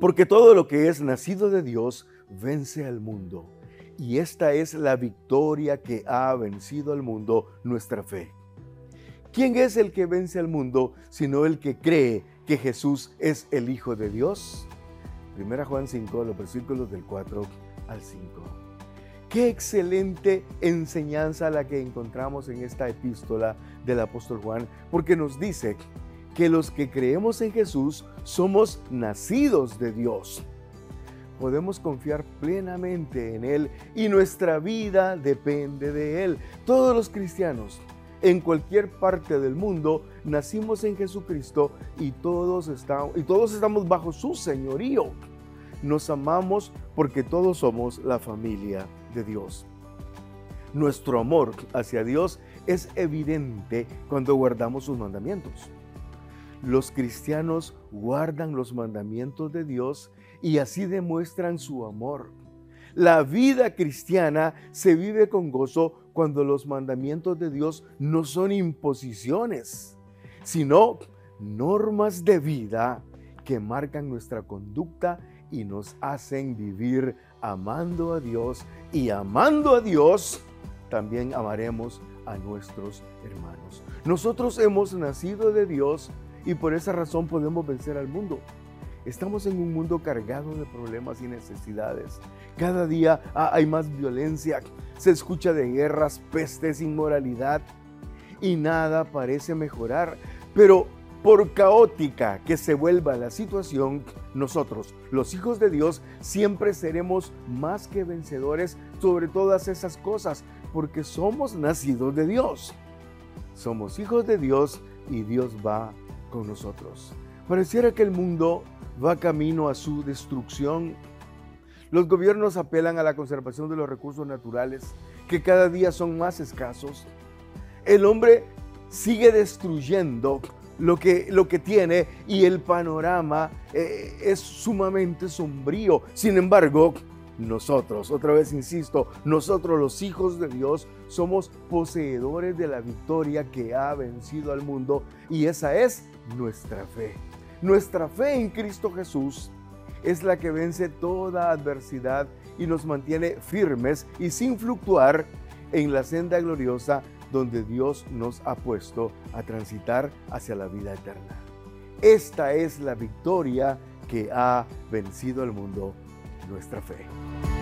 Porque todo lo que es nacido de Dios vence al mundo. Y esta es la victoria que ha vencido al mundo, nuestra fe. ¿Quién es el que vence al mundo sino el que cree que Jesús es el Hijo de Dios? Primera Juan 5, los versículos del 4 al 5. Qué excelente enseñanza la que encontramos en esta epístola del apóstol Juan, porque nos dice que los que creemos en Jesús somos nacidos de Dios. Podemos confiar plenamente en Él y nuestra vida depende de Él. Todos los cristianos en cualquier parte del mundo nacimos en Jesucristo y todos, estamos, bajo su señorío. Nos amamos porque todos somos la familia de Dios. Nuestro amor hacia Dios es evidente cuando guardamos sus mandamientos. Los cristianos guardan los mandamientos de Dios y así demuestran su amor. La vida cristiana se vive con gozo cuando los mandamientos de Dios no son imposiciones, sino normas de vida que marcan nuestra conducta y nos hacen vivir amando a Dios y amando a Dios también amaremos a nuestros hermanos. Nosotros hemos nacido de Dios y por esa razón podemos vencer al mundo. Estamos en un mundo cargado de problemas y necesidades. Cada día hay más violencia, se escucha de guerras, pestes, inmoralidad y nada parece mejorar. Pero por caótica que se vuelva la situación, nosotros, los hijos de Dios, siempre seremos más que vencedores sobre todas esas cosas, porque somos nacidos de Dios. Somos hijos de Dios y Dios va nosotros. Pareciera que el mundo va camino a su destrucción. Los gobiernos apelan a la conservación de los recursos naturales, que cada día son más escasos. El hombre sigue destruyendo lo que, lo que tiene y el panorama eh, es sumamente sombrío. Sin embargo, nosotros, otra vez insisto, nosotros los hijos de Dios somos poseedores de la victoria que ha vencido al mundo y esa es nuestra fe. Nuestra fe en Cristo Jesús es la que vence toda adversidad y nos mantiene firmes y sin fluctuar en la senda gloriosa donde Dios nos ha puesto a transitar hacia la vida eterna. Esta es la victoria que ha vencido al mundo, nuestra fe.